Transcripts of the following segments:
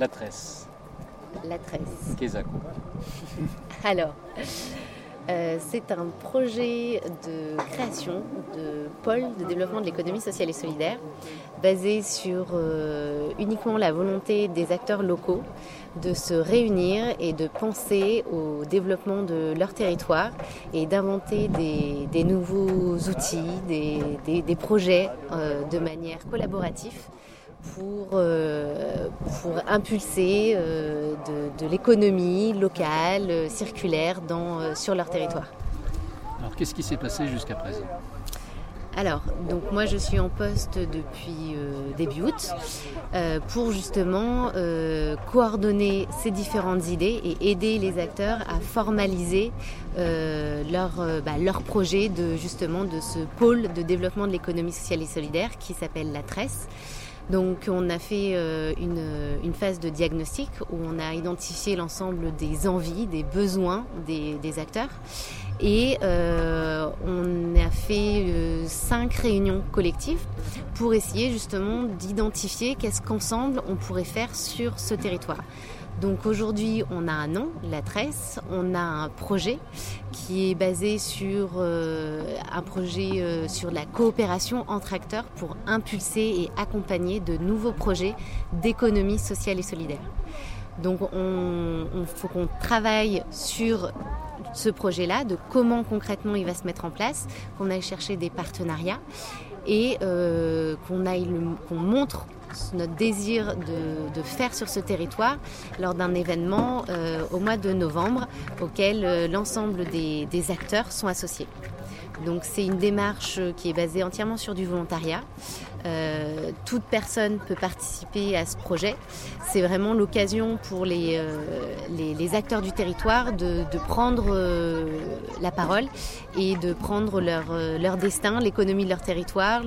La tresse. La tresse. Qu'est-ce Alors, euh, c'est un projet de création de pôle de développement de l'économie sociale et solidaire basé sur euh, uniquement la volonté des acteurs locaux de se réunir et de penser au développement de leur territoire et d'inventer des, nouveaux outils, des, projets euh, de manière collaborative pour, euh, pour impulser euh, de, l'économie locale, euh, circulaire dans, sur leur territoire. Alors qu'est-ce qui s'est passé jusqu'à présent? Alors, donc moi je suis en poste depuis début août pour justement coordonner ces différentes idées et aider les acteurs à formaliser leur, bah, leur projet de justement de ce pôle de développement de l'économie sociale et solidaire qui s'appelle la Tresse. Donc on a fait euh, une, phase de diagnostic où on a identifié l'ensemble des envies, des besoins des, acteurs. Et euh, on a fait euh, cinq réunions collectives pour essayer justement d'identifier qu'est-ce qu'ensemble on pourrait faire sur ce territoire. Donc aujourd'hui, on a un nom, la Tresse, on a un projet qui est basé sur euh, un projet euh, sur la coopération entre acteurs pour impulser et accompagner de nouveaux projets d'économie sociale et solidaire. Donc on, faut qu'on travaille sur ce projet-là, de comment concrètement il va se mettre en place, qu'on aille chercher des partenariats et euh, qu'on montre notre désir de, faire sur ce territoire lors d'un événement euh, au mois de novembre auquel euh, l'ensemble des, acteurs sont associés. Donc c'est une démarche qui est basée entièrement sur du volontariat. Euh, toute personne peut participer à ce projet. C'est vraiment l'occasion pour les, euh, les, acteurs du territoire de, prendre euh, la parole et de prendre leur, leur destin, l'économie de leur territoire,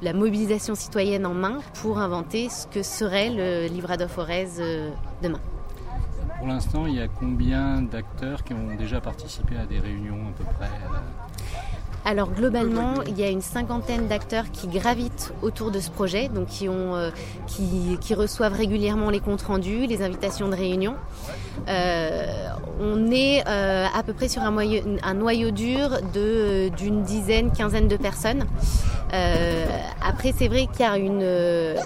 la mobilisation citoyenne en main pour inventer ce que serait le Livrado Forez demain. Pour l'instant, il y a combien d'acteurs qui ont déjà participé à des réunions à peu alors globalement, il y a une cinquantaine d'acteurs qui gravitent autour de ce projet, donc qui, euh, reçoivent régulièrement les comptes rendus, les invitations de réunion. Euh, on est euh, à peu près sur un, noyau dur d'une dizaine, quinzaine de personnes. après, c'est vrai qu'il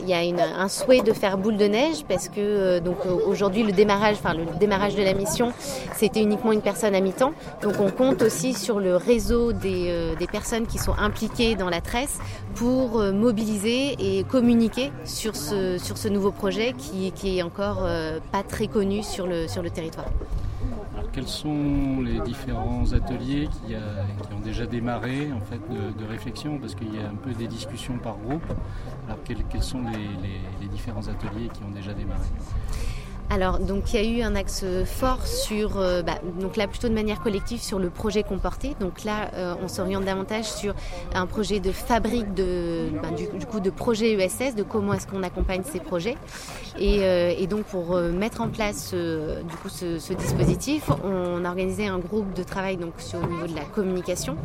y a, un souhait de faire boule de neige parce que donc aujourd'hui le démarrage, de la mission, c'était uniquement une personne à mi-temps. Donc on compte aussi sur le réseau des personnes qui sont impliquées dans la tresse pour euh, mobiliser et communiquer sur ce, nouveau projet qui, est encore euh, pas très connu sur le territoire. Quels sont les différents ateliers qui, ont déjà démarré en fait, de, réflexion Parce qu'il y a un peu des discussions par groupe. Alors quels, sont les différents ateliers qui ont déjà démarré? Alors, donc il y a eu un axe fort sur, euh, bah, donc là plutôt de manière collective sur le projet comporté. Donc là, euh, on s'oriente davantage sur un projet de fabrique de, bah, de projet ESS, de comment est-ce qu'on accompagne ces projets. Et, euh, donc pour mettre en place du coup ce, dispositif, on a organisé un groupe de travail donc sur au niveau de la communication.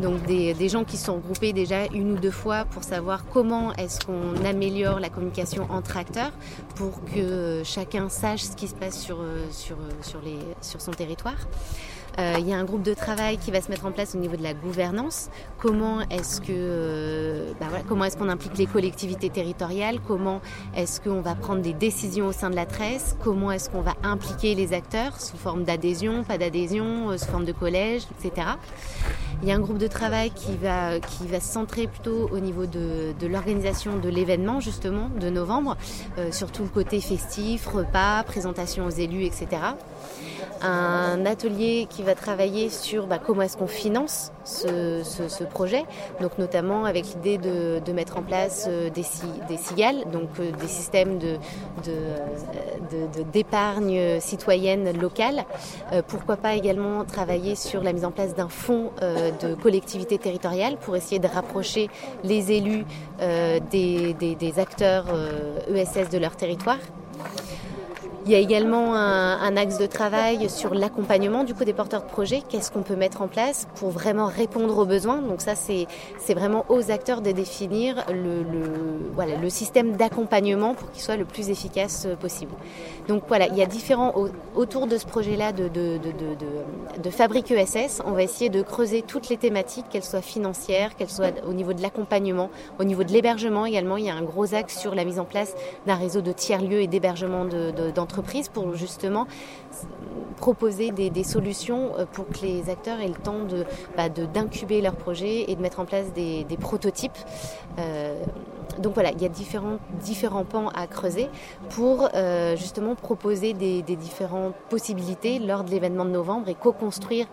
Donc des, gens qui sont regroupés déjà une ou deux fois pour savoir comment est-ce qu'on améliore la communication entre acteurs pour que chacun ce qui se passe sur, euh, sur, euh, sur, les, sur son territoire. Euh, il y a un groupe de travail qui va se mettre en place au niveau de la gouvernance. Comment est-ce que, bah comment est-ce qu'on implique les collectivités territoriales? Comment est-ce qu'on va prendre des décisions au sein de la tresse? Comment est-ce qu'on va impliquer les acteurs sous forme d'adhésion, pas d'adhésion, sous forme de collège, etc. Il y a un groupe de travail qui va, qui va se centrer plutôt au niveau de, de l'organisation de l'événement, justement, de novembre, euh, sur tout le côté festif, repas, présentation aux élus, etc. Un atelier qui va travailler sur bah, comment est-ce qu'on finance ce, projet, notamment avec l'idée de, mettre en place euh, des, cigales, donc euh, des systèmes de, d'épargne citoyenne locale. pourquoi pas également travailler sur la mise en place d'un fonds de collectivités territoriales pour essayer de rapprocher les élus euh, des, acteurs ESS euh, e de leur territoire. Il y a également un, axe de travail sur l'accompagnement du coup des porteurs de projets. Qu'est-ce qu'on peut mettre en place pour vraiment répondre aux besoins? Donc ça, c'est vraiment aux acteurs de définir le, le voilà, le système d'accompagnement pour qu'il soit le plus efficace possible. Donc voilà, il y a différents autour de ce projet-là de, de, de, de, Fabrique ESS. On va essayer de creuser toutes les thématiques, qu'elles soient financières, qu'elles soient au niveau de l'accompagnement, au niveau de l'hébergement également. Il y a un gros axe sur la mise en place d'un réseau de tiers-lieux et d'hébergement d'entreprises pour justement proposer des, solutions euh, pour que les acteurs aient le temps de bah, d'incuber leurs projets et de mettre en place des, prototypes. Euh, donc voilà, il y a différents, différents pans à creuser pour euh, justement proposer des, différentes possibilités lors de l'événement de novembre et co-construire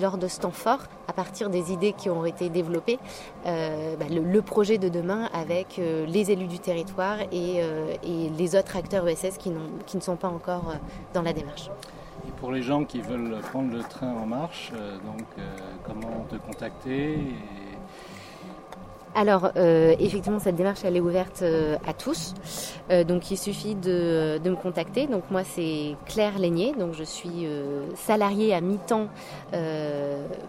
lors de ce temps fort, à partir des idées qui ont été développées, euh, bah, le, projet de demain avec euh, les élus du territoire et, les autres acteurs ESS qui, ne sont pas encore dans la démarche. Et pour les gens qui veulent prendre le train en marche, comment te contacter alors, euh, effectivement, cette démarche, elle est ouverte euh, à tous. Euh, donc, il suffit de, me contacter. Donc, moi, c'est Claire Laigné. Donc, je suis salariée à mi-temps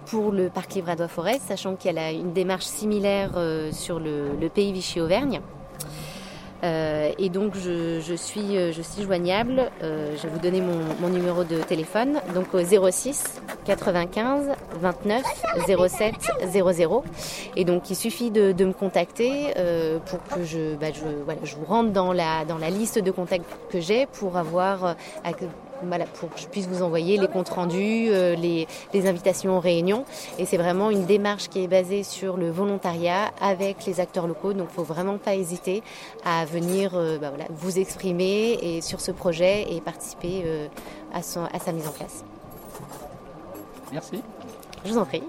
pour le Parc Livradois-Forêt, sachant qu'elle a une démarche similaire sur le, le pays Vichy-Auvergne. Euh, et donc je, je, suis, euh, je suis joignable. Euh, je vais vous donner mon, mon, numéro de téléphone. Donc au 06 95 29 07 00. Et donc il suffit de, de me contacter euh, pour que je, bah, je, voilà, je vous rentre dans la, dans la liste de contacts que j'ai pour avoir voilà, pour que je puisse vous envoyer les comptes rendus, euh, les, les, invitations aux réunions. Et c'est vraiment une démarche qui est basée sur le volontariat avec les acteurs locaux. Donc, il faut vraiment pas hésiter à venir euh, bah, voilà, vous exprimer et sur ce projet et participer euh, à, son, à sa mise en place. Merci. Je vous en prie.